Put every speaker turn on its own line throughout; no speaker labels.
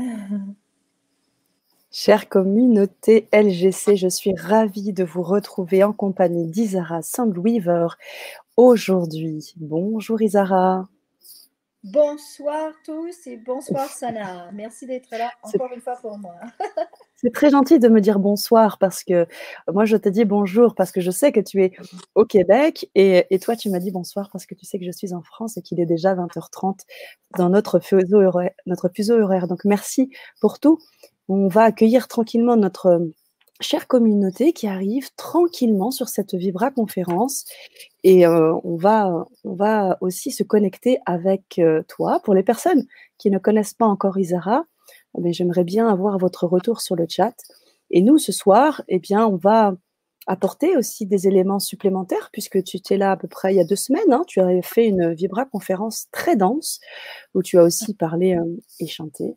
Chère communauté LGC, je suis ravie de vous retrouver en compagnie d'Isara Sandweaver aujourd'hui. Bonjour Isara.
Bonsoir tous et bonsoir Sana. Merci d'être là encore une fois pour moi.
C'est très gentil de me dire bonsoir parce que moi je te dis bonjour parce que je sais que tu es au Québec et, toi tu m'as dit bonsoir parce que tu sais que je suis en France et qu'il est déjà 20h30 dans notre fuseau horaire. Donc merci pour tout. On va accueillir tranquillement notre chère communauté qui arrive tranquillement sur cette Vibra conférence et euh, on, va, on va aussi se connecter avec euh, toi. Pour les personnes qui ne connaissent pas encore Isara, eh j'aimerais bien avoir votre retour sur le chat. Et nous, ce soir, eh bien, on va apporter aussi des éléments supplémentaires puisque tu étais là à peu près il y a deux semaines. Hein. tu avais fait une Vibra conférence très dense où tu as aussi parlé euh, et chanté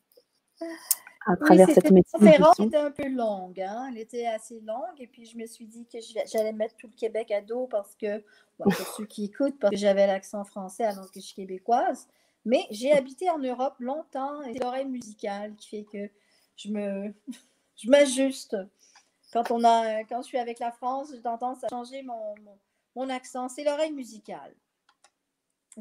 à travers cette conférence était un peu longue. Hein? Elle était assez longue. Et puis, je me suis dit que j'allais mettre tout le Québec à dos parce que, pour ceux qui écoutent, parce que j'avais l'accent français alors que je suis québécoise. Mais j'ai habité en Europe longtemps et c'est l'oreille musicale qui fait que je me je m'ajuste. Quand, on a, quand je suis avec la France, j'ai tendance à changer mon, mon, accent. C'est l'oreille musicale.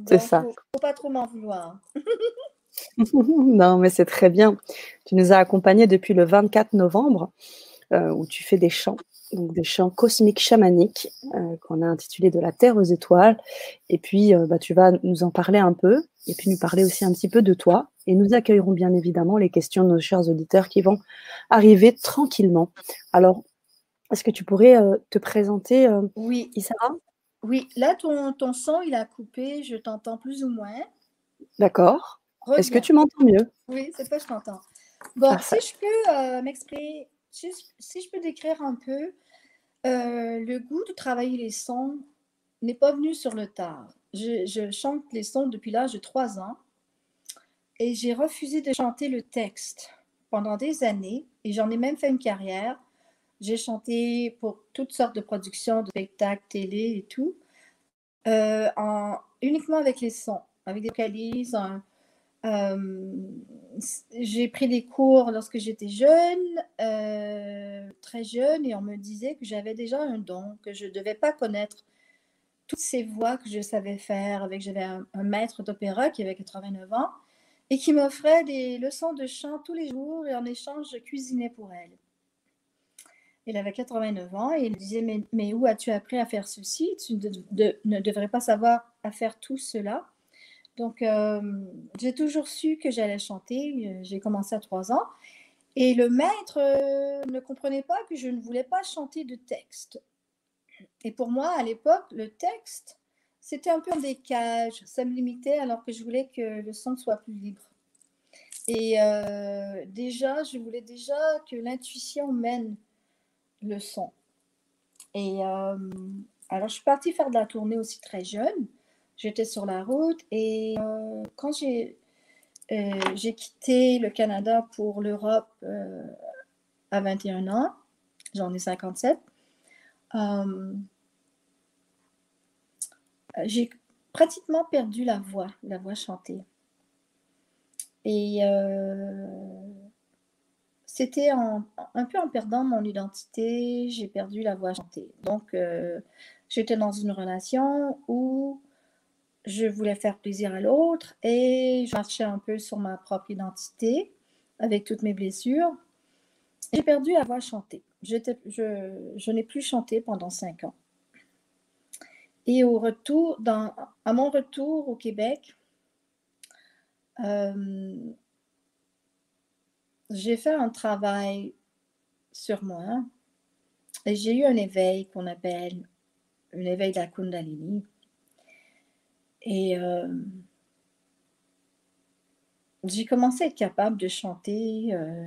C'est ça.
Il ne faut pas trop m'en vouloir.
non, mais c'est très bien. Tu nous as accompagnés depuis le 24 novembre, euh, où tu fais des chants, donc des chants cosmiques chamaniques, euh, qu'on a intitulés De la Terre aux étoiles. Et puis, euh, bah, tu vas nous en parler un peu, et puis nous parler aussi un petit peu de toi. Et nous accueillerons bien évidemment les questions de nos chers auditeurs qui vont arriver tranquillement. Alors, est-ce que tu pourrais te présenter,
oui. Isara Oui, là, ton, ton son, il a coupé, je t'entends plus ou moins.
D'accord. Est-ce que tu m'entends mieux?
Oui, c'est pas je t'entends. Bon, si je peux euh, m'exprimer, si, je peux décrire un peu, euh, le goût de travailler les sons n'est pas venu sur le tard. Je, chante les sons depuis l'âge de 3 ans et j'ai refusé de chanter le texte pendant des années et j'en ai même fait une carrière. J'ai chanté pour toutes sortes de productions, de spectacles, télé et tout, euh, en, uniquement avec les sons, avec des vocalises, euh, j'ai pris des cours lorsque j'étais jeune, euh, très jeune, et on me disait que j'avais déjà un don, que je ne devais pas connaître toutes ces voix que je savais faire. Avec j'avais un, maître d'opéra qui avait 89 ans et qui m'offrait des leçons de chant tous les jours et en échange je cuisinais pour elle. Elle avait 89 ans et il disait mais, mais où as-tu appris à faire ceci? Tu ne devrais pas savoir à faire tout cela. Donc, euh, j'ai toujours su que j'allais chanter. Euh, j'ai commencé à trois ans. Et le maître euh, ne comprenait pas que je ne voulais pas chanter de texte. Et pour moi, à l'époque, le texte, c'était un peu un décage. Ça me limitait alors que je voulais que le son soit plus libre. Et déjà, je voulais déjà que l'intuition mène le son. Et alors, je suis partie faire de la tournée aussi très jeune. J'étais sur la route et euh, quand j'ai euh, j'ai quitté le Canada pour l'Europe euh, à 21 ans, j'en ai 57, j'ai pratiquement perdu la voix, la voix chantée. Et c'était un peu en perdant mon identité, j'ai perdu la voix chantée. Donc, j'étais dans une relation où je voulais faire plaisir à l'autre et je marchais un peu sur ma propre identité avec toutes mes blessures. J'ai perdu la voix chanter. Je, n'ai plus chanté pendant cinq ans. Et au retour, à mon retour au Québec, euh, j'ai fait un travail sur moi et j'ai eu un éveil qu'on appelle un éveil de la Kundalini. Et euh, j'ai commencé à être capable de chanter euh,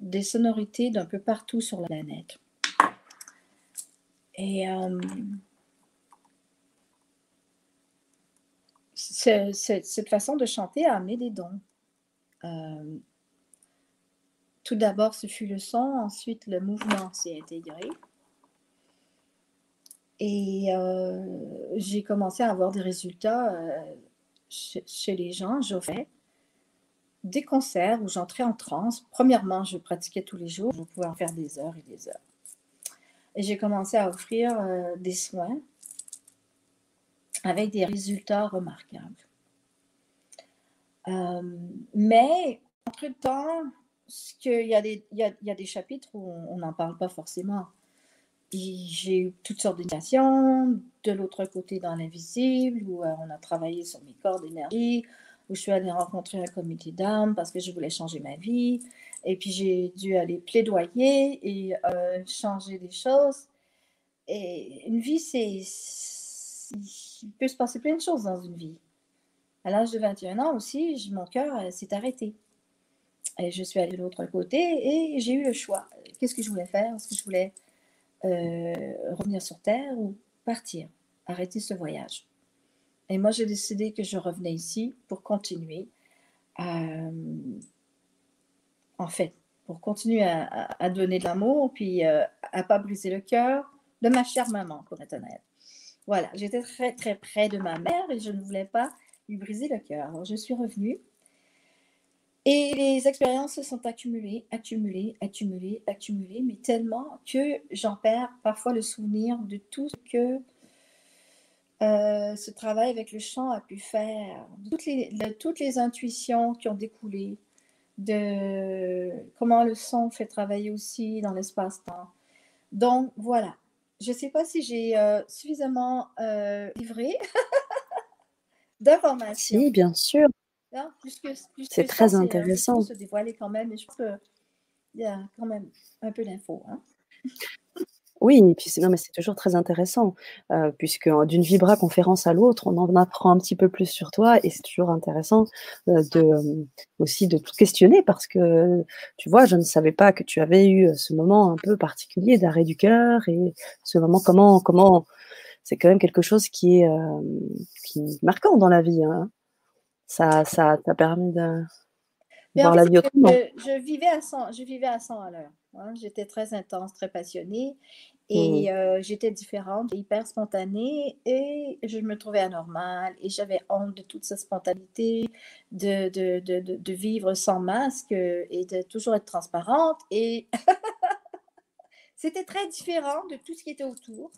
des sonorités d'un peu partout sur la planète. Et euh, cette façon de chanter a amené des dons. tout d'abord, ce fut le son, ensuite le mouvement s'est intégré. Et euh, j'ai commencé à avoir des résultats euh, chez, les gens, j'offrais. des concerts où j'entrais en transe. Premièrement, je pratiquais tous les jours, je pouvais en faire des heures et des heures. Et j'ai commencé à offrir euh, des soins avec des résultats remarquables. Mais, entre-temps, il y, a des, il, y a, des chapitres où on n'en parle pas forcément. J'ai eu toutes sortes d'initiations, de l'autre côté dans l'invisible, où euh, on a travaillé sur mes corps d'énergie, où je suis allée rencontrer un comité d'âme parce que je voulais changer ma vie. Et puis j'ai dû aller plaidoyer et euh, changer des choses. Et une vie, c'est. Il peut se passer plein de choses dans une vie. À l'âge de 21 ans aussi, mon cœur euh, s'est arrêté. Et je suis allée de l'autre côté et j'ai eu le choix. Qu'est-ce que je voulais faire? Est-ce que je voulais revenir sur Terre ou partir, arrêter ce voyage Et moi, j'ai décidé que je revenais ici pour continuer. Euh, en fait, pour continuer à, donner de l'amour, puis à ne pas briser le cœur de ma chère maman, pour être. Voilà, j'étais très, très près de ma mère et je ne voulais pas lui briser le cœur. Alors, je suis revenue et les expériences se sont accumulées, accumulées, accumulées, accumulées, mais tellement que j'en perds parfois le souvenir de tout ce que euh, ce travail avec le chant a pu faire, toutes les, toutes les intuitions qui ont découlé, de comment le son fait travailler aussi dans l'espace-temps. Donc voilà, je ne sais pas si j'ai euh, suffisamment euh, livré d'informations.
Oui, bien sûr. C'est très euh, intéressant.
se dévoiler quand même, mais je pense qu'il y a quand même un peu d'infos. Hein.
Oui, et puis c'est, non, mais c'est toujours très intéressant, euh, puisque d'une vibra conférence à l'autre, on en apprend un petit peu plus sur toi, et c'est toujours intéressant euh, de, aussi de tout questionner, parce que tu vois, je ne savais pas que tu avais eu ce moment un peu particulier d'arrêt du cœur, et ce moment, comment, comment, c'est quand même quelque chose qui est, qui est marquant dans la vie. Hein ça, ça t'a permis de voir la vie autrement.
Je, vivais à 100, je vivais à 100 à l'heure. Hein. J'étais très intense, très passionnée et mmh. euh, j'étais différente, hyper spontanée et je me trouvais anormale et j'avais honte de toute cette spontanéité, de, de, de, de, vivre sans masque et de toujours être transparente et c'était très différent de tout ce qui était autour.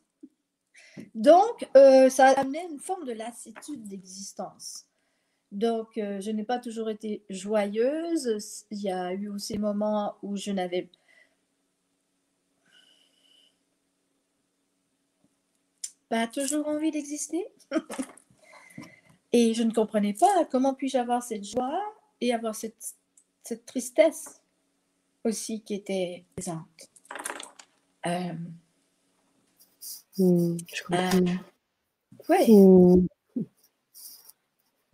Donc, euh, ça amenait une forme de lassitude d'existence. Donc, euh, je n'ai pas toujours été joyeuse. Il y a eu aussi des moments où je n'avais pas toujours envie d'exister. et je ne comprenais pas comment puis-je avoir cette joie et avoir cette, tristesse aussi qui était présente. Euh,
mmh, je comprends. Euh,
oui. Mmh.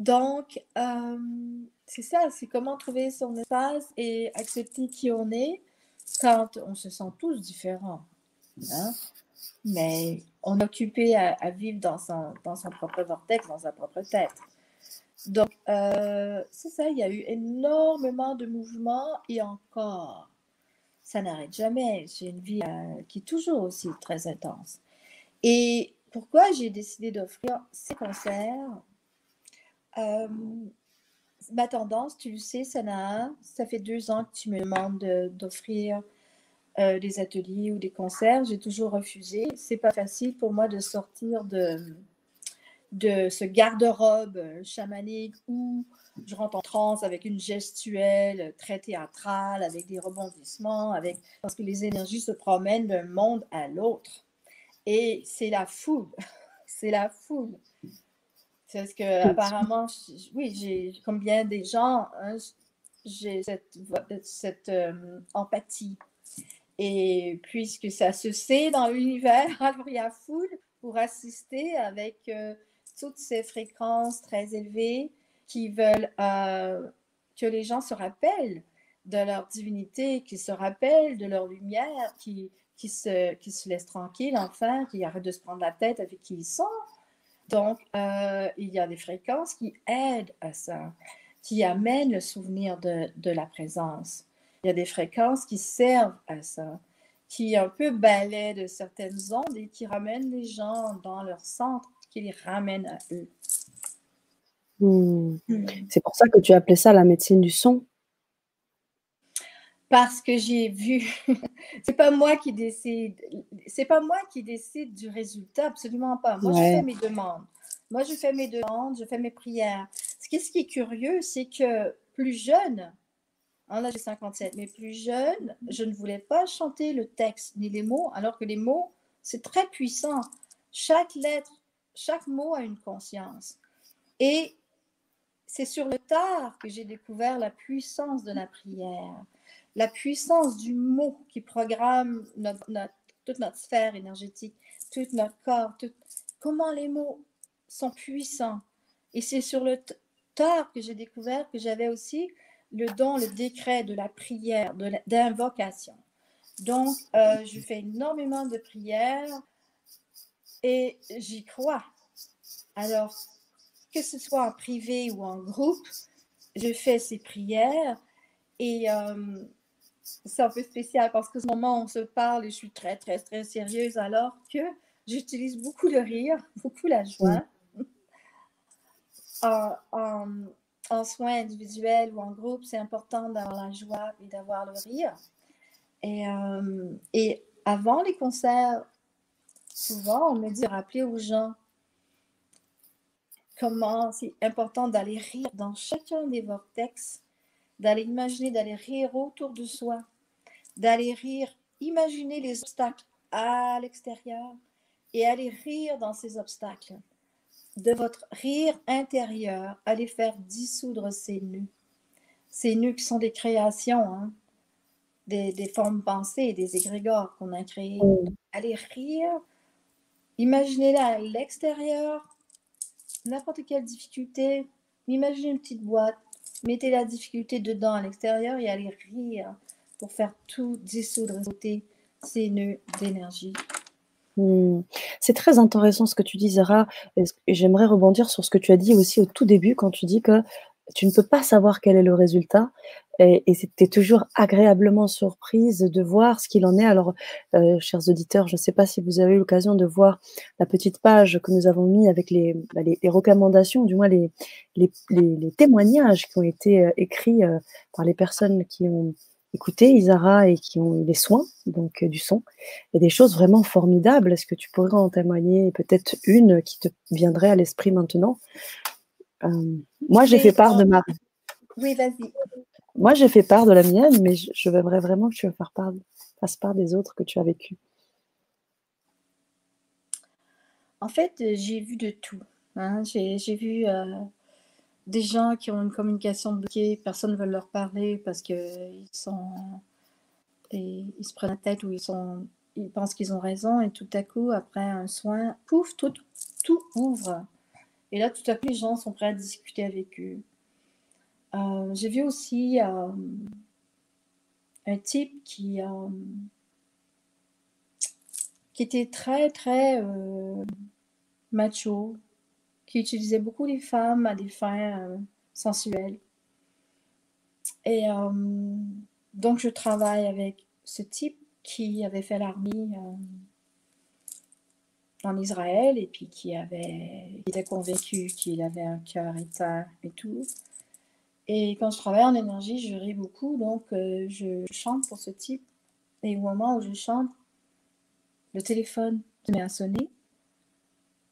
Donc, euh, c'est ça, c'est comment trouver son espace et accepter qui on est quand on se sent tous différents. Hein. Mais on est occupé à, vivre dans son, dans son propre vortex, dans sa propre tête. Donc, euh, c'est ça, il y a eu énormément de mouvements et encore, ça n'arrête jamais. J'ai une vie euh, qui est toujours aussi très intense. Et pourquoi j'ai décidé d'offrir ces concerts? Euh, ma tendance, tu le sais, ça fait deux ans que tu me demandes d'offrir euh, des ateliers ou des concerts. J'ai toujours refusé. C'est pas facile pour moi de sortir de, de ce garde-robe chamanique où je rentre en transe avec une gestuelle très théâtrale, avec des rebondissements, avec parce que les énergies se promènent d'un monde à l'autre. Et c'est la foule. c'est la foule. Parce que apparemment, oui, j'ai comme bien des gens, hein, j'ai cette, cette euh, empathie. Et puisque ça se sait dans l'univers, alors il y a foule pour assister avec euh, toutes ces fréquences très élevées qui veulent euh, que les gens se rappellent de leur divinité, qui se rappellent de leur lumière, qui, qui, se, qui se laissent tranquilles, enfin, qui arrêtent de se prendre la tête avec qui ils sont donc, euh, il y a des fréquences qui aident à ça, qui amènent le souvenir de, la présence. Il y a des fréquences qui servent à ça, qui un peu balaient de certaines ondes et qui ramènent les gens dans leur centre, qui les ramènent à eux.
Hmm. Hmm. C'est pour ça que tu appelé ça la médecine du son
parce que j'ai vu, c'est pas moi qui décide, c'est pas moi qui décide du résultat, absolument pas. Moi, je fais mes demandes. Moi, je fais mes demandes, je fais mes prières. Ce qui, ce qui est curieux, c'est que plus jeune, en âge de 57, mais plus jeune, je ne voulais pas chanter le texte ni les mots, alors que les mots, c'est très puissant. Chaque lettre, chaque mot a une conscience. Et c'est sur le tard que j'ai découvert la puissance de la prière la puissance du mot qui programme toute notre sphère énergétique, tout notre corps, comment les mots sont puissants. Et c'est sur le tard que j'ai découvert que j'avais aussi le don, le décret de la prière, de l'invocation. Donc, euh, je fais énormément de prières et j'y crois. Alors, que ce soit en privé ou en groupe, je fais ces prières et euh, c'est un peu spécial parce que ce moment on se parle et je suis très, très, très sérieuse alors que j'utilise beaucoup le rire, beaucoup la joie. En, en, soins individuels ou en groupe, c'est important d'avoir la joie et d'avoir le rire. Et, euh, et avant les concerts, souvent, on me dit de rappeler aux gens comment c'est important d'aller rire dans chacun des vortex d'aller imaginer, d'aller rire autour de soi, d'aller rire, imaginer les obstacles à l'extérieur et aller rire dans ces obstacles. De votre rire intérieur, aller faire dissoudre ces nœuds. Ces nœuds qui sont des créations, hein, des, des, formes pensées, des égrégores qu'on a créés. Aller rire, imaginez là à l'extérieur, n'importe quelle difficulté, imaginez une petite boîte, mettez la difficulté dedans à l'extérieur et allez rire pour faire tout dissoudre, réseauter ces nœuds d'énergie.
Hmm. C'est très intéressant ce que tu dis, Zara. Et j'aimerais rebondir sur ce que tu as dit aussi au tout début quand tu dis que tu ne peux pas savoir quel est le résultat. Et, c'était toujours agréablement surprise de voir ce qu'il en est. Alors, euh, chers auditeurs, je ne sais pas si vous avez eu l'occasion de voir la petite page que nous avons mis avec les, bah, recommandations, du moins les, les, témoignages qui ont été euh, écrits euh, par les personnes qui ont écouté Isara et qui ont eu les soins donc du son. Il y a des choses vraiment formidables. Est-ce que tu pourrais en témoigner? Peut-être une qui te viendrait à l'esprit maintenant moi, j'ai fait part de ma.
Oui, vas-y.
Moi, j'ai fait part de la mienne, mais je, je aimerais vraiment que tu fasses part, part des autres que tu as vécu.
En fait, j'ai vu de tout. Hein. J'ai vu euh, des gens qui ont une communication bloquée, personne ne veut leur parler parce qu'ils sont. Et ils se prennent la tête ou ils, sont, ils pensent qu'ils ont raison et tout à coup, après un soin, pouf, tout, tout ouvre. Et là, tout à coup, les gens sont prêts à discuter avec eux. Euh, j'ai vu aussi euh, un type qui, euh, qui était très, très macho, qui utilisait beaucoup les femmes à des fins sensuelles. Et donc, je travaille avec ce type qui avait fait l'armée en Israël et puis qui avait était convaincu qu'il avait un cœur éteint et tout. Et quand je travaille en énergie, je ris beaucoup, donc euh, je chante pour ce type. Et au moment où je chante, le téléphone se met à sonner.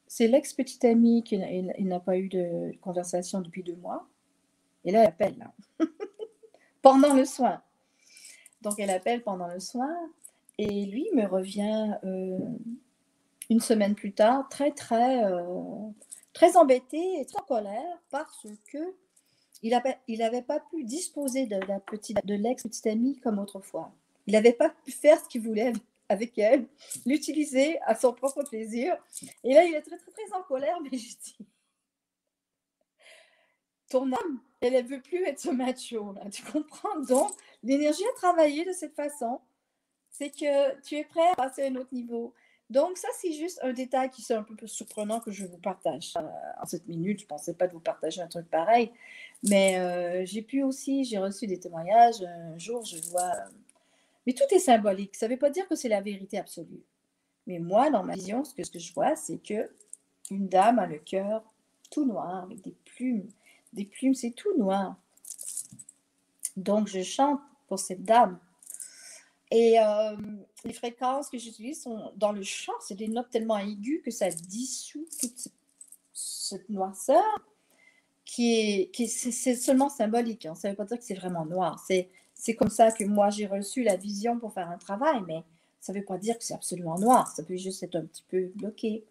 C'est l'ex-petite amie qui n'a pas eu de conversation depuis deux mois. Et là, elle appelle, pendant le soin. Donc, elle appelle pendant le soin. Et lui me revient euh, une semaine plus tard, très, très, euh, très embêté et très en colère parce que il n'avait pas pu disposer de la petite, de l'ex-petite amie comme autrefois. Il n'avait pas pu faire ce qu'il voulait avec elle, l'utiliser à son propre plaisir. Et là, il est très, très, très en colère, mais je dis, ton âme, elle ne veut plus être ce macho, là. Tu comprends? Donc, l'énergie a travaillé de cette façon. C'est que tu es prêt à passer à un autre niveau. Donc, ça, c'est juste un détail qui est un peu surprenant que je vous partage euh, en cette minute. Je ne pensais pas de vous partager un truc pareil. Mais euh, j'ai pu aussi, j'ai reçu des témoignages. Un jour, je vois. Mais tout est symbolique. Ça ne veut pas dire que c'est la vérité absolue. Mais moi, dans ma vision, ce que, ce que je vois, c'est que une dame a le cœur tout noir, avec des plumes. des plumes, c'est tout noir. Donc, je chante pour cette dame. Et euh, les fréquences que j'utilise sont dans le chant, c'est des notes tellement aiguës que ça dissout toute cette noirceur qui est, qui c'est seulement symbolique. Hein. Ça ne veut pas dire que c'est vraiment noir. C'est, c'est comme ça que moi j'ai reçu la vision pour faire un travail, mais ça ne veut pas dire que c'est absolument noir. Ça peut juste être un petit peu bloqué.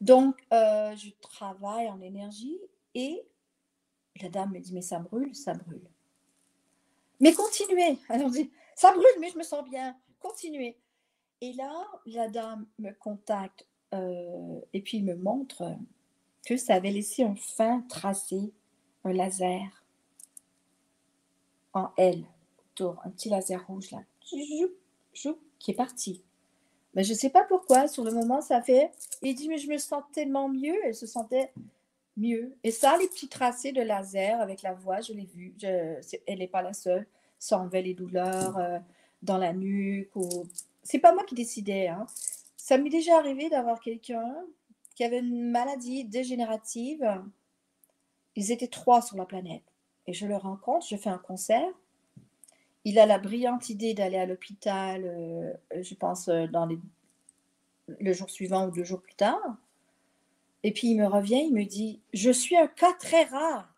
Donc, euh, je travaille en énergie et la dame me dit, mais ça brûle, ça brûle. Mais continuez. Alors, dit, ça brûle, mais je me sens bien. Continuez. Et là, la dame me contacte euh, et puis me montre que ça avait laissé un fin tracé, un laser en L autour, un petit laser rouge là, qui est parti. Mais je ne sais pas pourquoi, sur le moment, ça fait. Il dit, mais je me sens tellement mieux. Elle se sentait mieux. Et ça, les petits tracés de laser avec la voix, je l'ai vu. Elle n'est pas la seule. Ça enlevait les douleurs euh, dans la nuque. Ou... C'est pas moi qui décidais. Hein. Ça m'est déjà arrivé d'avoir quelqu'un qui avait une maladie dégénérative. Ils étaient trois sur la planète. Et je le rencontre, je fais un concert. Il a la brillante idée d'aller à l'hôpital, euh, je pense, euh, dans les, le jour suivant ou deux jours plus tard. Et puis il me revient, il me dit, je suis un cas très rare.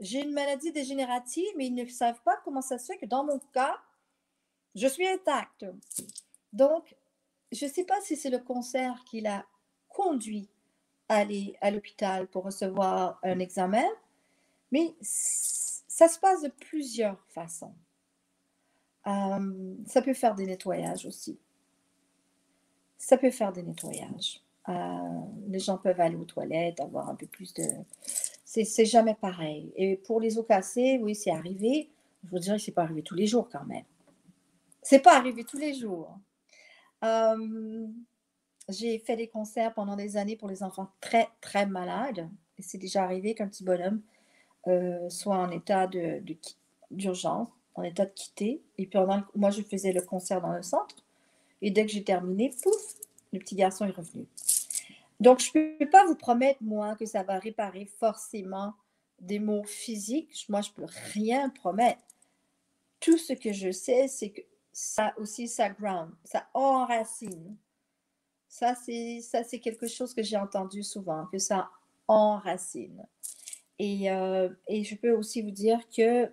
J'ai une maladie dégénérative, mais ils ne savent pas comment ça se fait que dans mon cas, je suis intacte. Donc, je ne sais pas si c'est le concert qui l'a conduit à aller à l'hôpital pour recevoir un examen, mais ça se passe de plusieurs façons. Euh, ça peut faire des nettoyages aussi. Ça peut faire des nettoyages. Euh, les gens peuvent aller aux toilettes, avoir un peu plus de... C'est jamais pareil. Et pour les eaux cassées, oui, c'est arrivé. Je vous dirais que ce pas arrivé tous les jours quand même. C'est pas arrivé tous les jours. Euh, j'ai fait des concerts pendant des années pour les enfants très, très malades. Et c'est déjà arrivé qu'un petit bonhomme euh, soit en état d'urgence, de, en état de quitter. Et puis, moi, je faisais le concert dans le centre. Et dès que j'ai terminé, pouf, le petit garçon est revenu. Donc, je ne peux pas vous promettre, moi, que ça va réparer forcément des maux physiques. Moi, je ne peux rien promettre. Tout ce que je sais, c'est que ça aussi, ça ground, ça enracine. Ça, c'est, ça, c'est quelque chose que j'ai entendu souvent, que ça enracine. Et, euh, et je peux aussi vous dire que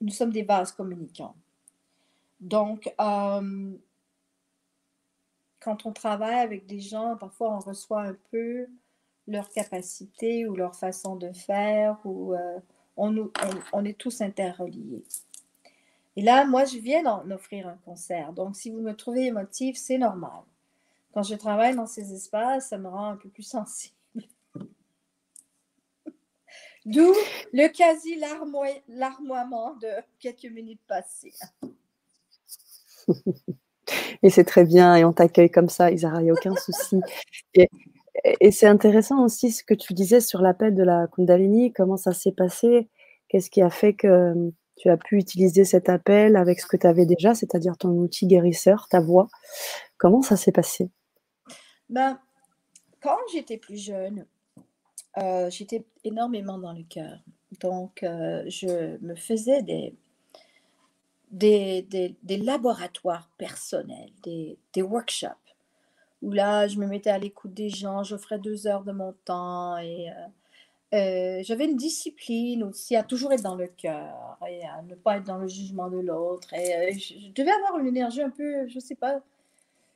nous sommes des vases communicants. Donc, euh, quand on travaille avec des gens, parfois on reçoit un peu leur capacité ou leur façon de faire, ou euh, on, on, est tous interreliés. Et là, moi, je viens d'en offrir un concert. Donc, si vous me trouvez émotif, c'est normal. Quand je travaille dans ces espaces, ça me rend un peu plus sensible. D'où le quasi larmoiement de quelques minutes passées.
Et c'est très bien, et on t'accueille comme ça, Isara, il n'y a aucun souci. Et, c'est intéressant aussi ce que tu disais sur l'appel de la Kundalini, comment ça s'est passé, qu'est-ce qui a fait que tu as pu utiliser cet appel avec ce que tu avais déjà, c'est-à-dire ton outil guérisseur, ta voix. Comment ça s'est passé?
Ben, Quand j'étais plus jeune, euh, j'étais énormément dans le cœur. Donc, euh, je me faisais des, des, laboratoires personnels, des, workshops, où là, je me mettais à l'écoute des gens, j'offrais deux heures de mon temps et euh, euh, j'avais une discipline aussi à toujours être dans le cœur et à ne pas être dans le jugement de l'autre. Et euh, je, devais avoir une énergie un peu, je ne sais pas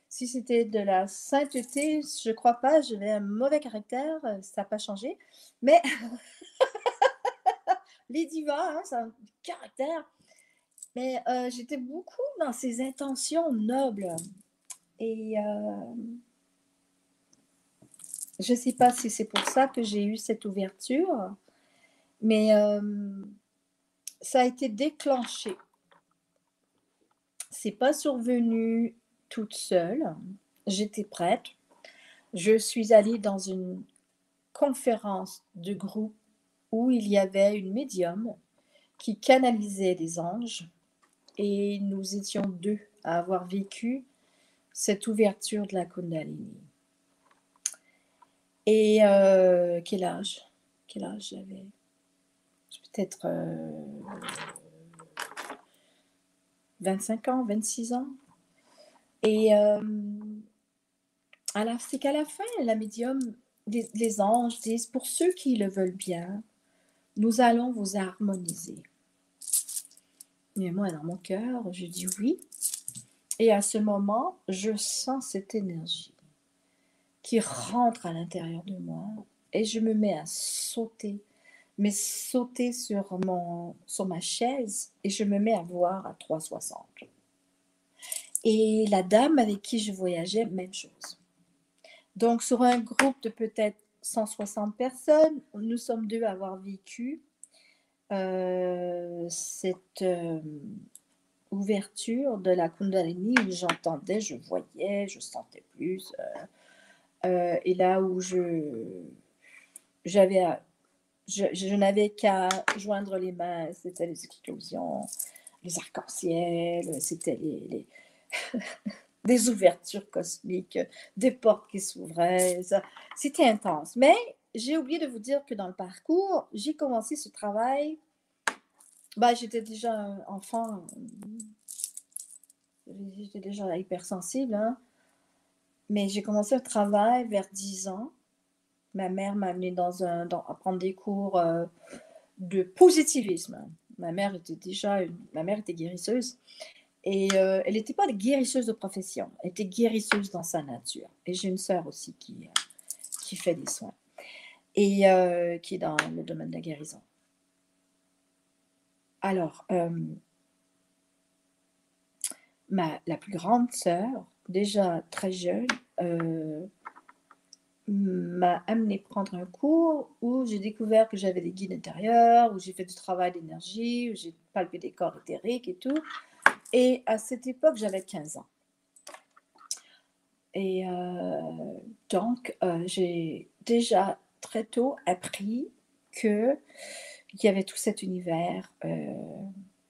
si c'était de la sainteté, je ne crois pas, j'avais un mauvais caractère, ça n'a pas changé. Mais les divas, hein, c'est un caractère. Mais euh, j'étais beaucoup dans ces intentions nobles. Et euh, je ne sais pas si c'est pour ça que j'ai eu cette ouverture, mais euh, ça a été déclenché. C'est pas survenu toute seule. J'étais prête. Je suis allée dans une conférence de groupe où il y avait une médium qui canalisait des anges et nous étions deux à avoir vécu cette ouverture de la Kundalini. Et euh, quel âge? Quel âge j'avais? Peut-être 25 ans, 26 ans. Et c'est qu'à la fin, la médium, les, anges disent, pour ceux qui le veulent bien, nous allons vous harmoniser. Mais moi, dans mon cœur, je dis oui. Et à ce moment, je sens cette énergie qui rentre à l'intérieur de moi et je me mets à sauter, mais sauter sur, mon, sur ma chaise et je me mets à voir à 360. Et la dame avec qui je voyageais, même chose. Donc, sur un groupe de peut-être 160 personnes, nous sommes deux à avoir vécu euh, cette euh, ouverture de la Kundalini où j'entendais, je voyais, je sentais plus. Euh, et là où je j'avais je, je n'avais qu'à joindre les mains, c'était les explosions, les arcs-en-ciel, c'était les des ouvertures cosmiques, des portes qui s'ouvraient. C'était intense. Mais j'ai oublié de vous dire que dans le parcours, j'ai commencé ce travail. Bah, j'étais déjà enfant, j'étais déjà hypersensible, hein. Mais j'ai commencé le travail vers 10 ans. Ma mère m'a amené dans un, dans, à prendre des cours euh, de positivisme. Ma mère était déjà, ma mère était guérisseuse et euh, elle n'était pas guérisseuse de profession, elle était guérisseuse dans sa nature. Et j'ai une sœur aussi qui, euh, qui fait des soins et qui est dans le domaine de la guérison. Alors, ma, la plus grande sœur, déjà très jeune, m'a amené prendre un cours où j'ai découvert que j'avais des guides intérieurs, où j'ai fait du travail d'énergie, où j'ai palpé des corps éthériques et tout. Et à cette époque, j'avais 15 ans. Et euh, donc, euh, j'ai déjà très tôt appris qu'il y avait tout cet univers euh,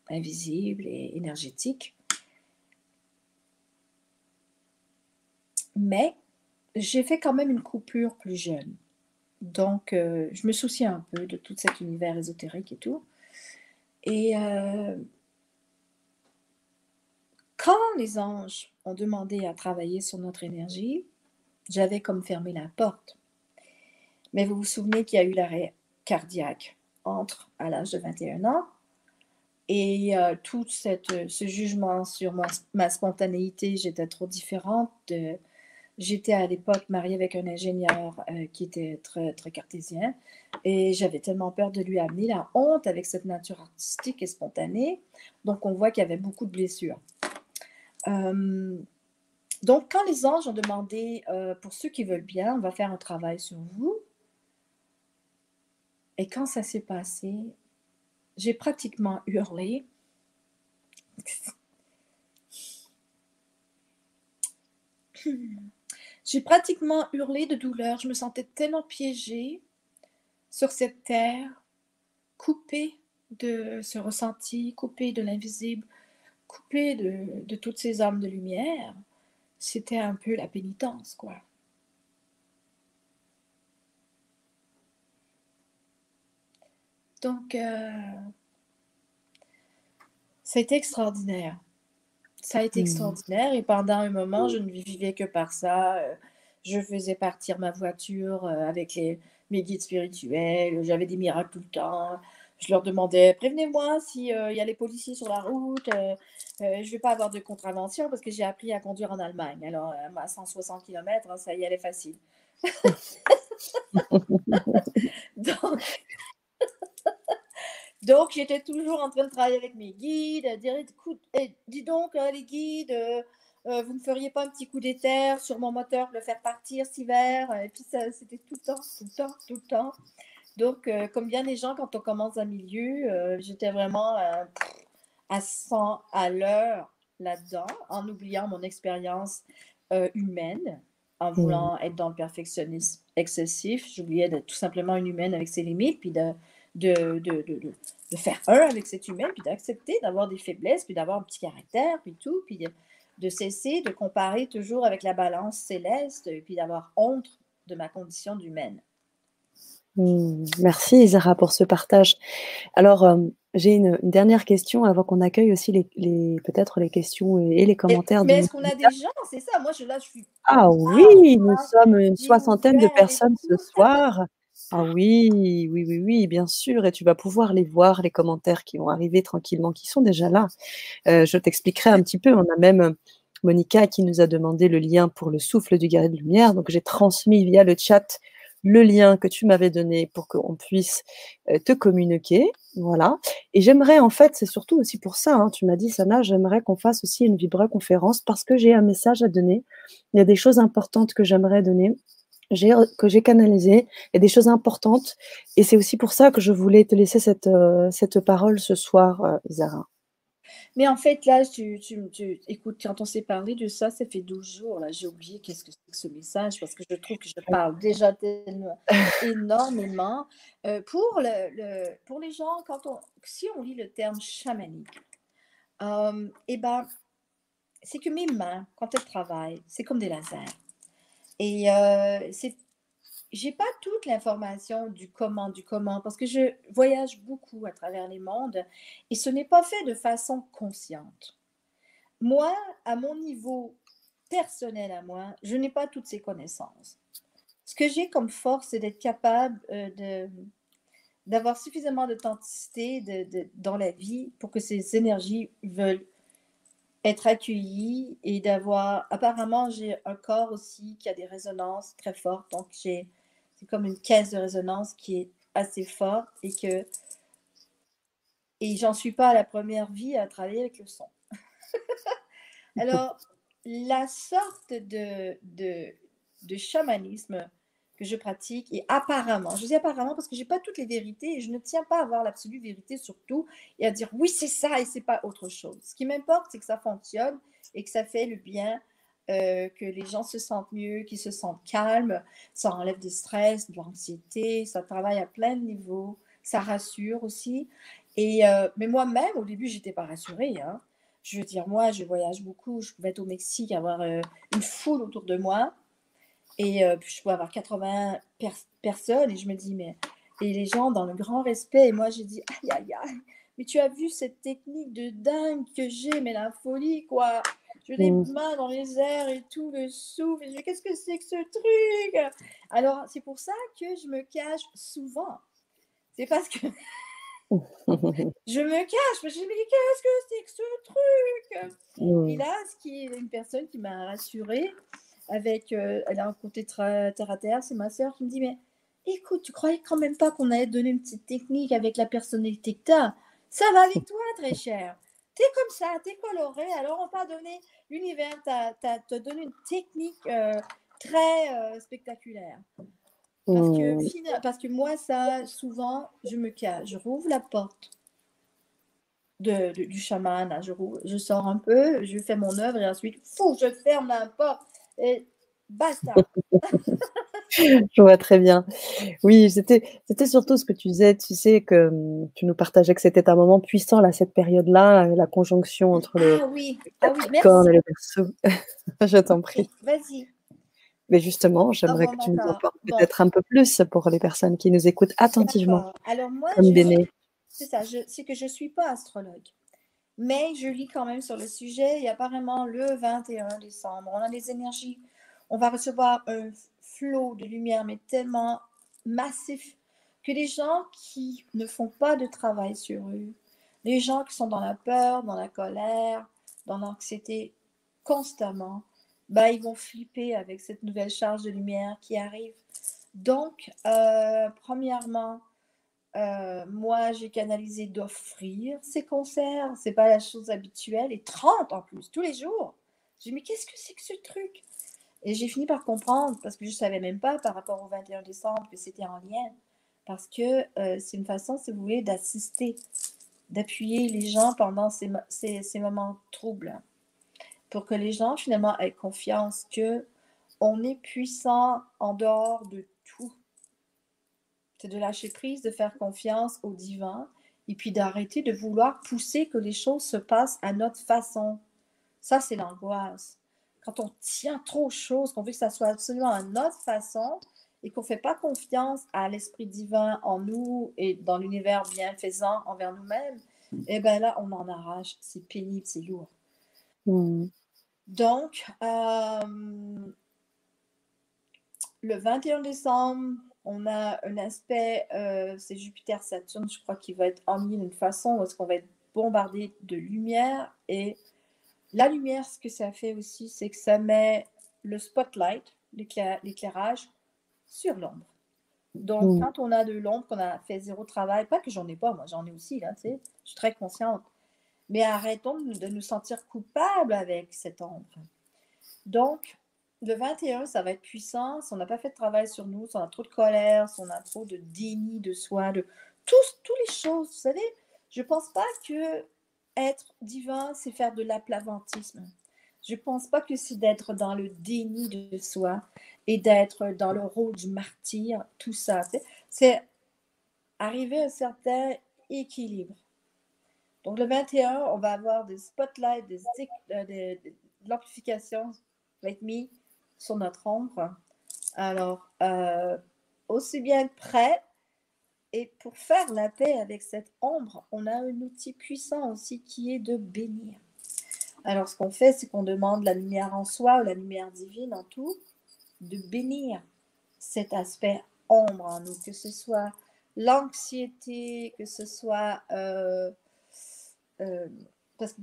invisible et énergétique. Mais j'ai fait quand même une coupure plus jeune. Donc, je me souciais un peu de tout cet univers ésotérique et tout. Et quand les anges ont demandé à travailler sur notre énergie, j'avais comme fermé la porte. Mais vous vous souvenez qu'il y a eu l'arrêt cardiaque entre à l'âge de 21 ans et euh, tout cette, ce jugement sur ma, spontanéité, j'étais trop différente. J'étais à l'époque mariée avec un ingénieur euh, qui était très, très cartésien et j'avais tellement peur de lui amener la honte avec cette nature artistique et spontanée. Donc on voit qu'il y avait beaucoup de blessures. Euh, donc, quand les anges ont demandé, euh, pour ceux qui veulent bien, on va faire un travail sur vous. Et quand ça s'est passé, j'ai pratiquement hurlé. J'ai pratiquement hurlé de douleur. Je me sentais tellement piégée sur cette terre, coupée de ce ressenti, coupée de l'invisible, coupé de, toutes ces âmes de lumière, c'était un peu la pénitence, quoi. Donc, euh, ça a été extraordinaire. Ça a été mmh. extraordinaire et pendant un moment, je ne vivais que par ça. Euh, je faisais partir ma voiture euh, avec les, mes guides spirituels, j'avais des miracles tout le temps je leur demandais prévenez-moi s'il euh, y a les policiers sur la route, euh, euh, je ne vais pas avoir de contravention parce que j'ai appris à conduire en Allemagne. Alors, à 160 km, hein, ça y allait facile. donc, j'étais toujours en train de travailler avec mes guides, à dire écoute, eh, dis donc, les guides, vous ne feriez pas un petit coup d'éther sur mon moteur pour le faire partir cet hiver Et puis, c'était tout le temps, tout le temps, tout le temps. Donc, euh, comme bien des gens, quand on commence un milieu, euh, j'étais vraiment euh, à 100 à l'heure là-dedans, en oubliant mon expérience humaine, en mmh. voulant être dans le perfectionnisme excessif. J'oubliais d'être tout simplement une humaine avec ses limites, puis de, de, de, de, de faire un avec cette humaine, puis d'accepter d'avoir des faiblesses, puis d'avoir un petit caractère, puis tout, puis de, cesser de comparer toujours avec la balance céleste, puis d'avoir honte de ma condition d'humaine.
Mmh. Merci Isara pour ce partage. Alors, euh, j'ai une, dernière question avant qu'on accueille aussi les, peut-être les questions et, les commentaires.
Mais, est-ce qu'on a des gens? C'est ça, moi je, là je suis.
Ah oui, nous sommes une soixantaine de personnes ce soir. Ah oui, oui, oui, oui, bien sûr. Et tu vas pouvoir les voir, les commentaires qui vont arriver tranquillement, qui sont déjà là. Euh, je t'expliquerai un petit peu. On a même Monica qui nous a demandé le lien pour le souffle du guerrier de lumière. Donc j'ai transmis via le chat le lien que tu m'avais donné pour qu'on puisse euh, te communiquer. Voilà. Et j'aimerais, en fait, c'est surtout aussi pour ça, hein, tu m'as dit, Sana, j'aimerais qu'on fasse aussi une vibra-conférence parce que j'ai un message à donner. Il y a des choses importantes que j'aimerais donner que j'ai canalisées. A des choses importantes. Et c'est aussi pour ça que je voulais te laisser cette, euh, cette parole ce soir, euh, Isara.
Mais en fait, là, tu, tu, tu, écoute, quand on s'est parlé de ça, ça fait 12 jours. Là, j'ai oublié qu'est-ce que c'est que ce message parce que je trouve que je parle déjà énormément. Euh, pour, le, pour les gens, quand on, si on lit le terme chamanique, euh, eh ben, c'est que mes mains, quand elles travaillent, c'est comme des lasers. Et euh, c'est j'ai pas toute l'information du comment, du comment, parce que je voyage beaucoup à travers les mondes et ce n'est pas fait de façon consciente. Moi, à mon niveau personnel à moi, je n'ai pas toutes ces connaissances. Ce que j'ai comme force, c'est d'être capable euh, de d'avoir suffisamment d'authenticité dans la vie pour que ces énergies veulent être accueillies et d'avoir apparemment j'ai un corps aussi qui a des résonances très fortes donc j'ai c'est comme une caisse de résonance qui est assez forte et que et j'en suis pas la première vie à travailler avec le son. Alors, la sorte de, de, de, chamanisme que je pratique, et apparemment, je dis apparemment parce que je n'ai pas toutes les vérités et je ne tiens pas à avoir l'absolue vérité surtout et à dire oui, c'est ça et c'est pas autre chose. Ce qui m'importe, c'est que ça fonctionne et que ça fait le bien euh, que les gens se sentent mieux, qu'ils se sentent calmes, ça enlève des stress, de l'anxiété, ça travaille à plein de niveaux, ça rassure aussi. Et, euh, mais moi-même, au début, j'étais pas rassurée. Hein. Je veux dire, moi, je voyage beaucoup, je pouvais être au Mexique, avoir euh, une foule autour de moi, et puis je pouvais avoir 80 personnes, et je me dis, mais et les gens dans le grand respect, et moi, j'ai dit, aïe, aïe, aïe, mais tu as vu cette technique de dingue que j'ai, mais la folie, quoi. Je les mmh. mains dans les airs et tout, le souffle. Je qu'est-ce que c'est que ce truc? Alors, c'est pour ça que je me cache souvent. C'est parce que je me cache. Je me dis, mais qu'est-ce que c'est que ce truc? Et mmh. là, ce qui est une personne qui m'a rassurée, avec, euh, elle a un côté terre à terre, c'est ma soeur qui me dit, mais écoute, tu croyais quand même pas qu'on allait donner une petite technique avec la personnalité que tu as Ça va avec toi, très cher t'es comme ça, t'es coloré, alors on t'a donné, l'univers t'a donné une technique euh, très euh, spectaculaire. Parce que, mmh. parce que moi, ça, souvent, je me cache, je rouvre la porte de, du chaman, je, je sors un peu, je fais mon œuvre et ensuite, fou, je ferme la porte et basta.
Je vois très bien. Oui, c'était surtout ce que tu disais, tu sais, que hum, tu nous partageais que c'était un moment puissant, là, cette période-là, la conjonction entre le
ah oui. ah oui,
et le berceau. Je t'en prie.
Vas-y.
Mais justement, j'aimerais que tu nous en parles peut-être un peu plus pour les personnes qui nous écoutent attentivement.
Alors moi, c'est ça, c'est que je ne suis pas astrologue. Mais je lis quand même sur le sujet. Et apparemment le 21 décembre, on a des énergies, on va recevoir un flot de lumière, mais tellement massif que les gens qui ne font pas de travail sur eux, les gens qui sont dans la peur, dans la colère, dans l'anxiété constamment, bah, ils vont flipper avec cette nouvelle charge de lumière qui arrive. Donc, euh, premièrement, euh, moi, j'ai canalisé d'offrir ces concerts. C'est pas la chose habituelle. Et 30 en plus, tous les jours. J'ai dit, mais qu'est-ce que c'est que ce truc? Et j'ai fini par comprendre, parce que je ne savais même pas par rapport au 21 décembre que c'était en lien, parce que euh, c'est une façon, si vous voulez, d'assister, d'appuyer les gens pendant ces, ces, moments troubles, pour que les gens finalement aient confiance que on est puissant en dehors de. C'est de lâcher prise, de faire confiance au divin, et puis d'arrêter de vouloir pousser que les choses se passent à notre façon. Ça, c'est l'angoisse quand on tient trop aux choses, qu'on veut que ça soit absolument à notre façon, et qu'on ne fait pas confiance à l'Esprit divin en nous et dans l'univers bienfaisant envers nous-mêmes, et eh bien là, on en arrache. C'est pénible, c'est lourd. Mm. Donc, euh, le 21 décembre, on a un aspect, euh, c'est Jupiter-Saturne, je crois qu'il va être en d'une façon où est-ce qu'on va être bombardé de lumière. Et la lumière, ce que ça fait aussi, c'est que ça met le spotlight, l'éclairage, sur l'ombre. Donc, mm. quand on a de l'ombre, qu'on a fait zéro travail, pas que j'en ai pas, moi j'en ai aussi, là, tu sais, je suis très consciente. Mais arrêtons de nous sentir coupables avec cette ombre. Donc, le 21, ça va être puissant. Si on n'a pas fait de travail sur nous, si on a trop de colère, si on a trop de déni de soi, de tous, toutes les choses, vous savez, je ne pense pas que être divin, c'est faire de l'aplaventisme. Je ne pense pas que c'est d'être dans le déni de soi et d'être dans le rôle du martyr, tout ça. C'est arriver à un certain équilibre. Donc le 21, on va avoir des spotlights, des, euh, des, de l'amplification va être sur notre ombre. Alors, euh, aussi bien prêt, et pour faire la paix avec cette ombre, on a un outil puissant aussi qui est de bénir. Alors, ce qu'on fait, c'est qu'on demande la lumière en soi ou la lumière divine en tout, de bénir cet aspect ombre en nous, que ce soit l'anxiété, que ce soit euh, euh, parce que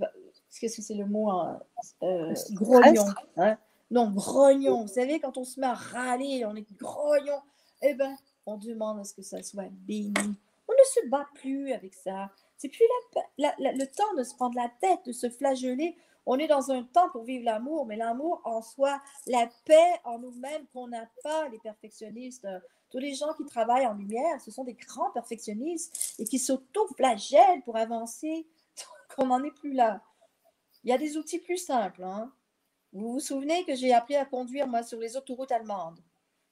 qu'est-ce que c'est le mot hein, euh, grognon hein? Non, grognon. Vous savez, quand on se met à râler, on est grognon. Eh bien, on demande à ce que ça soit béni. On ne se bat plus avec ça. C'est plus le temps de se prendre la tête, de se flageller. On est dans un temps pour vivre l'amour, mais l'amour en soi, la paix en nous-mêmes qu'on n'a pas, les perfectionnistes. Tous les gens qui travaillent en lumière, ce sont des grands perfectionnistes et qui s'auto-flagellent pour avancer qu'on n'en est plus là. Il y a des outils plus simples. Hein. Vous vous souvenez que j'ai appris à conduire, moi, sur les autoroutes allemandes.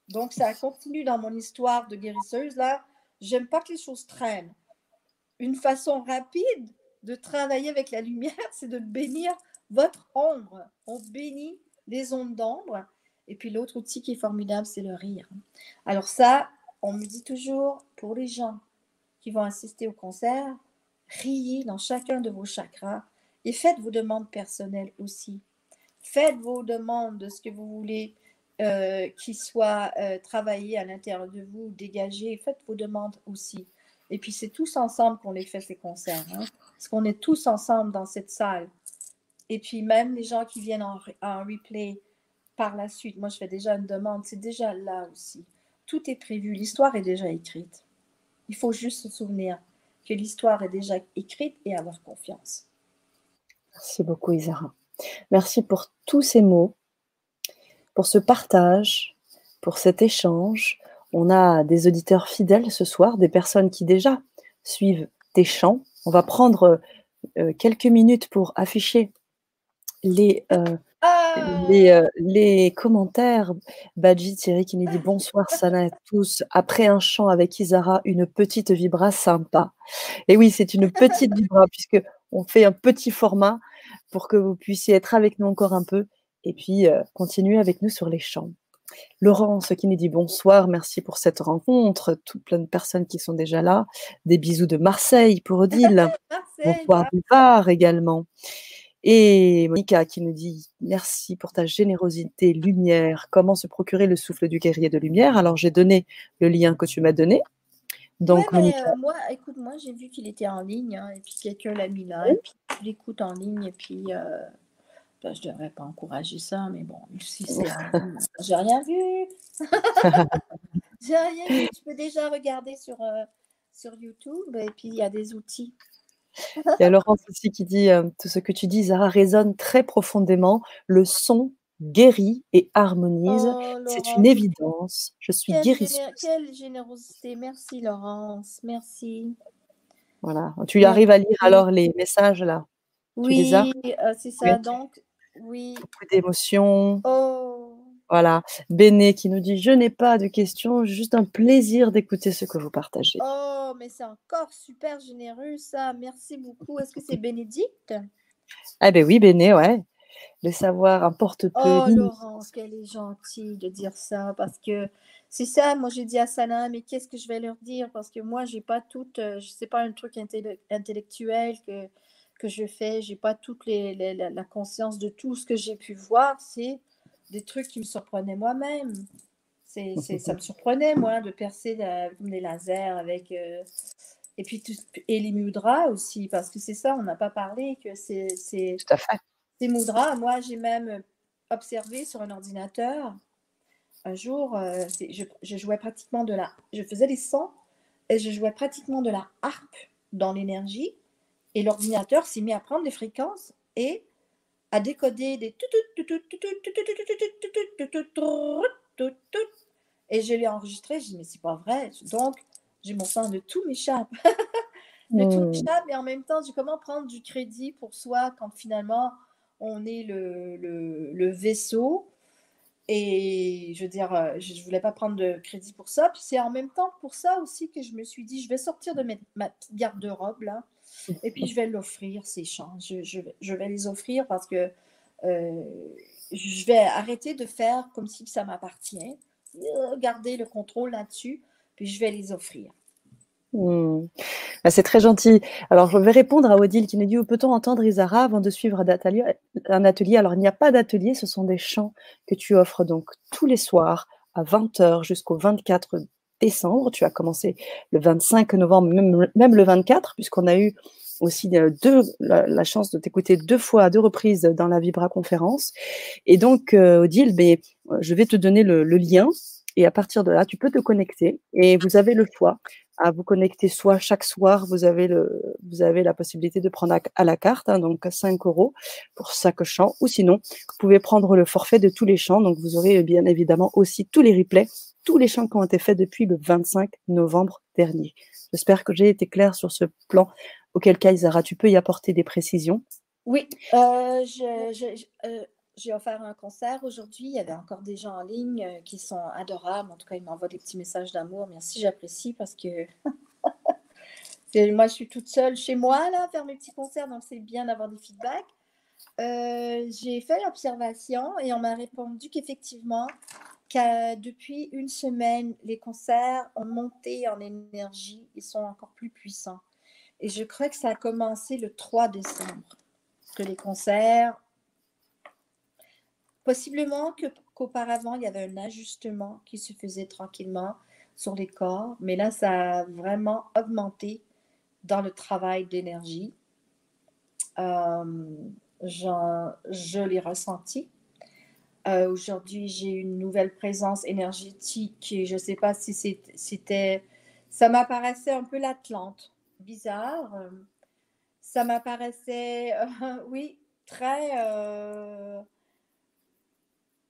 Donc, ça continue dans mon histoire de guérisseuse. Là, j'aime pas que les choses traînent. Une façon rapide de travailler avec la lumière, c'est de bénir votre ombre. On bénit les ondes d'ombre. Et puis l'autre outil qui est formidable, c'est le rire. Alors ça, on me dit toujours, pour les gens qui vont assister au concert, riez dans chacun de vos chakras et faites vos demandes personnelles aussi. Faites vos demandes de ce que vous voulez euh, qui soit euh, travaillé à l'intérieur de vous, dégagé. Faites vos demandes aussi. Et puis c'est tous ensemble qu'on les fait ces concerts. Hein, parce qu'on est tous ensemble dans cette salle. Et puis même les gens qui viennent en, en replay par la suite, moi je fais déjà une demande, c'est déjà là aussi. Tout est prévu, l'histoire est déjà écrite. Il faut juste se souvenir que l'histoire est déjà écrite et avoir confiance.
Merci beaucoup, Isara. Merci pour tous ces mots, pour ce partage, pour cet échange. On a des auditeurs fidèles ce soir, des personnes qui déjà suivent tes chants. On va prendre euh, quelques minutes pour afficher les, euh, ah! euh, les, commentaires. Badji Thierry qui nous dit bonsoir Sana à tous. Après un chant avec Isara, une petite vibra sympa. Et oui, c'est une petite vibra puisque on fait un petit format pour que vous puissiez être avec nous encore un peu et puis euh, continuer avec nous sur les chants. Laurence qui nous dit bonsoir, merci pour cette rencontre. Tout plein de personnes qui sont déjà là. Des bisous de Marseille pour Odile. bonsoir du Var également. Et Monica qui nous dit merci pour ta générosité, lumière. Comment se procurer le souffle du guerrier de lumière? Alors j'ai donné le lien que tu m'as donné.
Donc Monica. Euh, moi, écoute, moi j'ai vu qu'il était en ligne hein, et puis quelqu'un l'a mis là et puis je l'écoute en ligne et puis euh, ben, je devrais pas encourager ça, mais bon, si c'est j'ai rien vu. j'ai rien vu. Tu peux déjà regarder sur euh, sur YouTube et puis il y a des outils.
Il y a Laurence aussi qui dit euh, tout ce que tu dis, Zara, résonne très profondément. Le son guérit et harmonise. Oh, c'est une évidence. Je suis guérie.
quelle générosité. Merci, Laurence. Merci.
Voilà. Tu arrives à lire alors les messages là?
Oui, euh, c'est ça. Donc, oui.
Beaucoup d'émotions.
Oh.
Voilà. Béné qui nous dit Je n'ai pas de questions, juste un plaisir d'écouter ce que vous partagez.
Oh, mais c'est encore super généreux ça. Merci beaucoup. Est-ce que c'est Bénédicte?
Ah, ben oui, Béné, ouais. Le savoir importe peu.
Oh, Laurence, qu'elle est gentille de dire ça parce que c'est ça, moi j'ai dit à Sana, mais qu'est-ce que je vais leur dire? Parce que moi, j'ai pas tout, euh, je sais pas un truc intellectuel que, que je fais, j'ai pas toute les, la, conscience de tout ce que j'ai pu voir, c'est des trucs qui me surprenaient moi-même. C'est, ça me surprenait, moi, de percer les lasers avec. Euh, et puis, et les mudras aussi, parce que c'est ça, on n'a pas parlé, que c'est. c'est
Tout à fait.
Ces mudras, moi, j'ai même observé sur un ordinateur un jour, euh, je, jouais pratiquement de la... Je faisais des sons et je jouais pratiquement de la harpe dans l'énergie. Et l'ordinateur s'est mis à prendre des fréquences et à décoder des... Et je l'ai enregistré. Je dis, mais c'est pas vrai. Donc, j'ai mon sang de tout m'échappe. de tout m'échappe. Et en même temps, j'ai comment prendre du crédit pour soi quand finalement on est le, le, vaisseau et je veux dire, euh, je ne voulais pas prendre de crédit pour ça. Puis c'est en même temps pour ça aussi que je me suis dit, je vais sortir de ma petite garde-robe là, et puis je vais l'offrir, ces chants. Je, je, vais les offrir parce que euh, je vais arrêter de faire comme si ça m'appartient, euh, garder le contrôle là-dessus, puis je vais les offrir.
Hmm. Bah, c'est très gentil. Alors, je vais répondre à Odile qui nous dit peut-on entendre Isara avant de suivre un atelier Alors, il n'y a pas d'atelier, ce sont des chants que tu offres donc tous les soirs à 20h jusqu'au 24 décembre. Tu as commencé le 25 novembre, même, le 24, puisqu'on a eu aussi euh, deux, la, chance de t'écouter deux fois à deux reprises dans la Vibra conférence. Et donc, euh, Odile, ben, je vais te donner le lien et à partir de là, tu peux te connecter et vous avez le choix à vous connecter soit chaque soir, vous avez, le, vous avez la possibilité de prendre à, la carte, hein, donc 5 euros pour chaque chant, ou sinon, vous pouvez prendre le forfait de tous les chants, donc vous aurez bien évidemment aussi tous les replays, tous les chants qui ont été faits depuis le 25 novembre dernier. J'espère que j'ai été claire sur ce plan, auquel cas, Isara, tu peux y apporter des précisions.
Oui, euh, je, euh, j'ai offert un concert aujourd'hui. Il y avait encore des gens en ligne euh, qui sont adorables. En tout cas, ils m'envoient des petits messages d'amour. Merci, j'apprécie parce que moi, je suis toute seule chez moi là, faire mes petits concerts, donc c'est bien d'avoir des feedbacks. Euh, j'ai fait l'observation et on m'a répondu qu'effectivement, depuis une semaine, les concerts ont monté en énergie. Ils sont encore plus puissants. Et je crois que ça a commencé le 3 décembre. Que les concerts Possiblement qu'auparavant, il y avait un ajustement qui se faisait tranquillement sur les corps, mais là, ça a vraiment augmenté dans le travail d'énergie. Euh, je l'ai ressenti. Euh, aujourd'hui, j'ai une nouvelle présence énergétique et je ne sais pas si c'était... Ça m'apparaissait un peu l'Atlante, bizarre. Ça m'apparaissait, oui, très...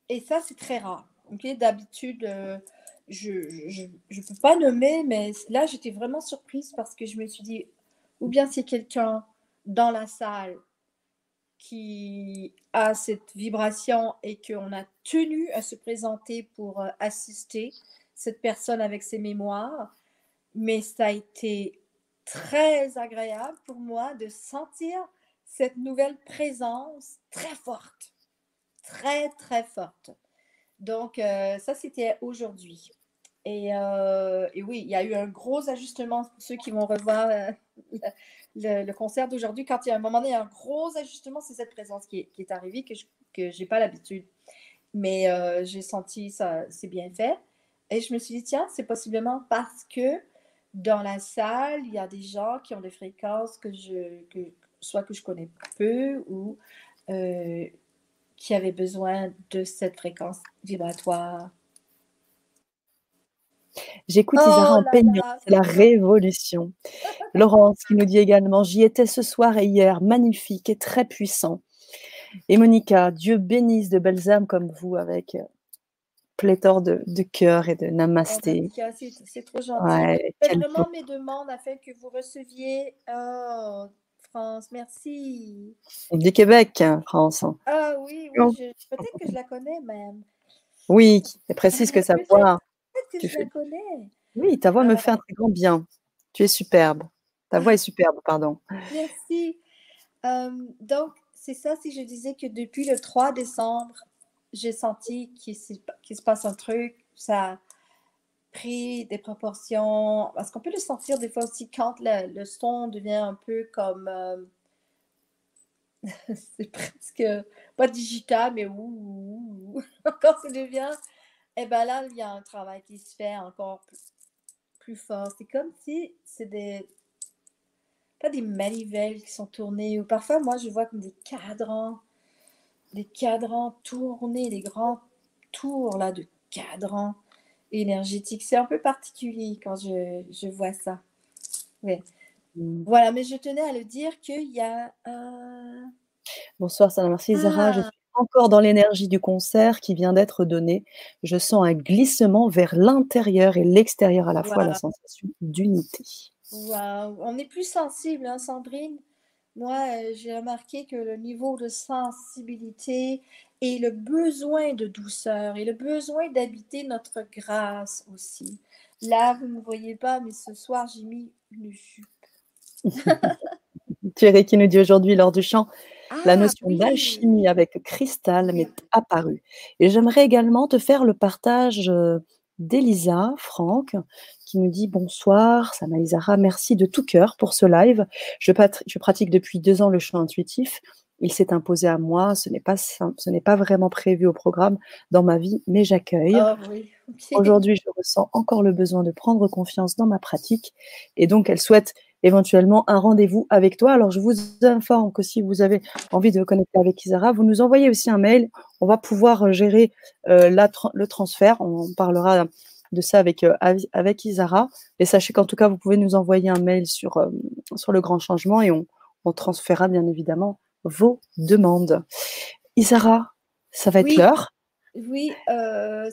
Et ça, c'est très rare. D'habitude, euh, je ne peux pas nommer, mais là, j'étais vraiment surprise parce que je me suis dit, ou bien c'est quelqu'un dans la salle qui a cette vibration et qu'on a tenu à se présenter pour euh, assister cette personne avec ses mémoires. Mais ça a été très agréable pour moi de sentir cette nouvelle présence très forte très, très forte. Donc, euh, ça, c'était aujourd'hui. Euh, et, oui, il y a eu un gros ajustement pour ceux qui vont revoir euh, le, concert d'aujourd'hui. Quand il y a un moment donné, un gros ajustement, c'est cette présence qui est, arrivée que je n'ai pas l'habitude. Mais j'ai senti ça, c'est bien fait. Et je me suis dit, tiens, c'est possiblement parce que dans la salle, il y a des gens qui ont des fréquences que je, que, soit que je connais peu ou qui avait besoin de cette fréquence vibratoire.
J'écoute Isara en oh peignant, c'est la révolution. Laurence qui nous dit également J'y étais ce soir et hier, magnifique et très puissant. Et Monica, Dieu bénisse de belles âmes comme vous avec euh, pléthore de, de cœur et de namasté.
Oh, c'est trop gentil. Ouais, vraiment mes demandes afin que vous receviez oh, France, merci.
Du Québec, France.
Ah oui, oui peut-être que je la connais même.
Oui, précise que sa voix.
Peut-être que je la connais.
Oui, ta voix me fait un très grand bien. Tu es superbe. Ta voix est superbe, pardon.
Merci. Euh, donc, c'est ça si je disais que depuis le 3 décembre, j'ai senti qu'il se passe un truc, ça des proportions, parce qu'on peut le sentir des fois aussi quand le, son devient un peu comme, euh, c'est presque, pas digital, mais ouh, quand ça devient, et eh ben là, il y a un travail qui se fait encore plus, fort. C'est comme si c'est des, pas des manivelles qui sont tournées, ou parfois, moi, je vois comme des cadrans des cadrans tournés, des grands tours là de cadrans énergétiques. C'est un peu particulier quand je, vois ça. Mm. Voilà, mais je tenais à le dire qu'il y a un...
Bonsoir, Sana, merci Zara. Je ah. suis encore dans l'énergie du concert qui vient d'être donné. Je sens un glissement vers l'intérieur et l'extérieur à la fois, la sensation d'unité.
Waouh, on est plus sensible, hein, Sandrine moi, euh, j'ai remarqué que le niveau de sensibilité et le besoin de douceur et le besoin d'habiter notre grâce aussi. Là, vous ne me voyez pas, mais ce soir, j'ai mis une jupe.
Thierry qui nous dit aujourd'hui lors du chant, la ah notion d'alchimie avec cristal m'est apparue. Et j'aimerais également te faire le partage euh, d'Elisa, Franck, qui nous dit bonsoir, Isara, merci de tout cœur pour ce live. Je, je pratique depuis deux ans le chant intuitif. Il s'est imposé à moi. Ce n'est pas ce n'est pas vraiment prévu au programme dans ma vie, mais j'accueille. Ah Aujourd'hui, je ressens encore le besoin de prendre confiance dans ma pratique, et donc elle souhaite éventuellement un rendez-vous avec toi. Alors, je vous informe que si vous avez envie de connecter avec Isara, vous nous envoyez aussi un mail. On va pouvoir gérer euh, le transfert. On parlera de ça avec, euh, avec Isara. Et sachez qu'en tout cas, vous pouvez nous envoyer un mail sur, euh, sur le grand changement et on, on transférera bien évidemment vos demandes. Isara, ça va être l'heure.
Oui,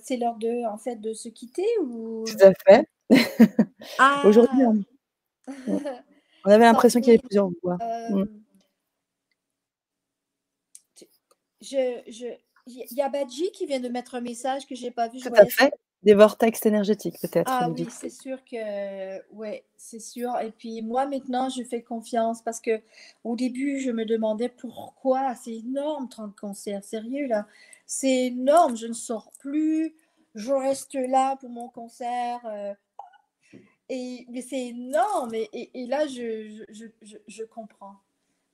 c'est l'heure de, en fait, de se quitter ou...
Tout à fait. Ah. Aujourd'hui, on, on avait l'impression qu'il y avait plusieurs voix.
Euh, mm. Je, il y a Badji qui vient de mettre un message que je n'ai pas vu.
Tout à fait. Des vortex énergétiques, peut-être.
Ah oui, c'est sûr que. Oui, c'est sûr. Et puis moi, maintenant, je fais confiance parce que au début, je me demandais pourquoi. C'est énorme, 30 concerts. Sérieux, là. C'est énorme. Je ne sors plus. Je reste là pour mon concert. Euh, et, mais c'est énorme. Et, et, là, je, je, je, je, comprends.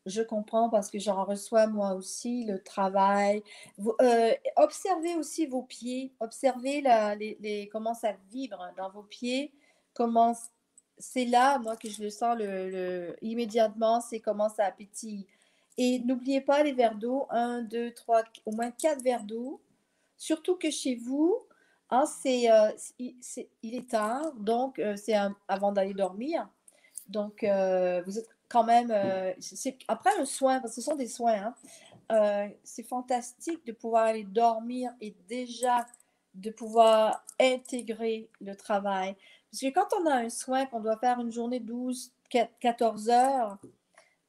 Je comprends parce que j'en reçois moi aussi le travail. Euh, observez aussi vos pieds. Observez comment ça vibre dans vos pieds. Comment c'est là, moi, que je le sens immédiatement. C'est comment ça pétille. Et n'oubliez pas les verres d'eau. Un, deux, trois, au moins quatre verres d'eau. Surtout que chez vous, ah, euh, c'est, il est tard, donc euh, c'est avant d'aller dormir. Donc, vous êtes quand même. c'est, après un soin, parce que ce sont des soins, hein, c'est fantastique de pouvoir aller dormir et déjà de pouvoir intégrer le travail. Parce que quand on a un soin, qu'on doit faire une journée 12, 14 heures,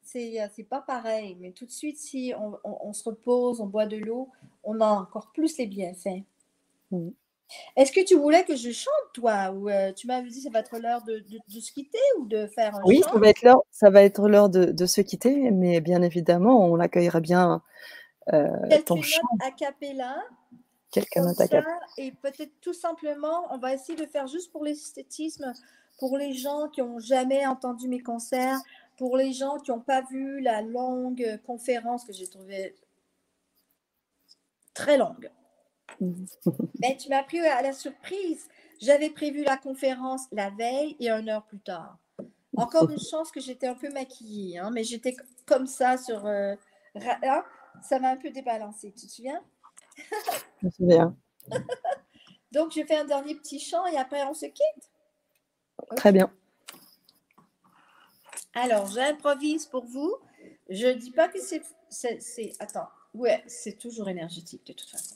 c'est, c'est pas pareil. Mais tout de suite, si on, se repose, on boit de l'eau, on a encore plus les bienfaits. Mmh. Est-ce que tu voulais que je chante, toi? Ou euh, tu m'avais dit que ça va être l'heure de, se quitter ou de faire un
Oui, ça va être l'heure, ça va être l'heure de, se quitter, mais bien évidemment, on accueillera bien euh, ton chant.
a cappella.
Quelques notes a cappella.
Et peut-être tout simplement, on va essayer de faire juste pour l'esthétisme, pour les gens qui n'ont jamais entendu mes concerts, pour les gens qui n'ont pas vu la longue conférence que j'ai trouvée très longue. Ben, tu m'as pris à la surprise. J'avais prévu la conférence la veille et une heure plus tard. Encore une chance que j'étais un peu maquillée, hein, mais j'étais comme ça sur. Euh, hein, ça m'a un peu débalancé. Tu te souviens?
Je me souviens.
Donc, je fais un dernier petit chant et après, on se quitte?
Très bien.
Alors, j'improvise pour vous. Je ne dis pas que c'est. Attends. Ouais, c'est toujours énergétique de toute façon.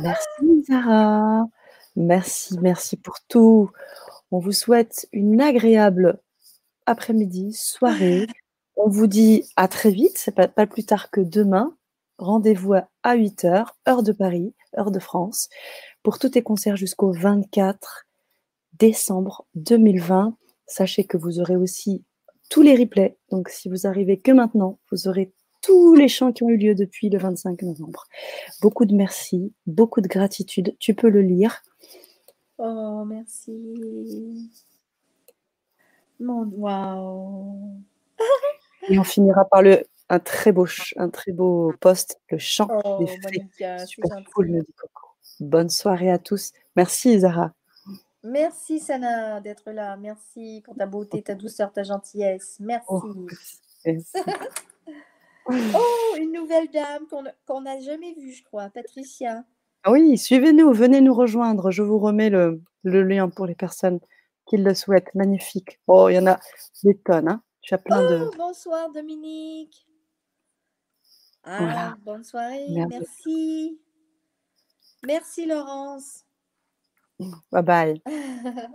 Merci Zara. Merci, merci pour tout. On vous souhaite une agréable après-midi, soirée. On vous dit à très vite, c'est pas, pas plus tard que demain. Rendez-vous à 8h, heure de Paris, heure de France, pour tous tes concerts jusqu'au 24 décembre 2020. Sachez que vous aurez aussi tous les replays. Donc, si vous arrivez que maintenant, vous aurez tous les chants qui ont eu lieu depuis le 25 novembre. Beaucoup de merci, beaucoup de gratitude. Tu peux le lire.
Oh, merci. Mon waouh.
Et on finira par le un très beau un très beau poste, le chant
oh,
des fées. Super cool, me dit Coco. Bonne soirée à tous. Merci Zara.
Merci Sana d'être là. Merci pour ta beauté, ta douceur, ta gentillesse. Merci. Oh, merci. Oh, une nouvelle dame qu'on n'a jamais vue, je crois, Patricia.
Ah oui, suivez-nous, venez nous rejoindre. Je vous remets le, lien pour les personnes qui le souhaitent. Magnifique. Oh, il y en a des tonnes. Hein. Tu as plein de.
Oh, bonsoir Dominique. Ah, bonne soirée. Merci. Merci Laurence.
Bye bye.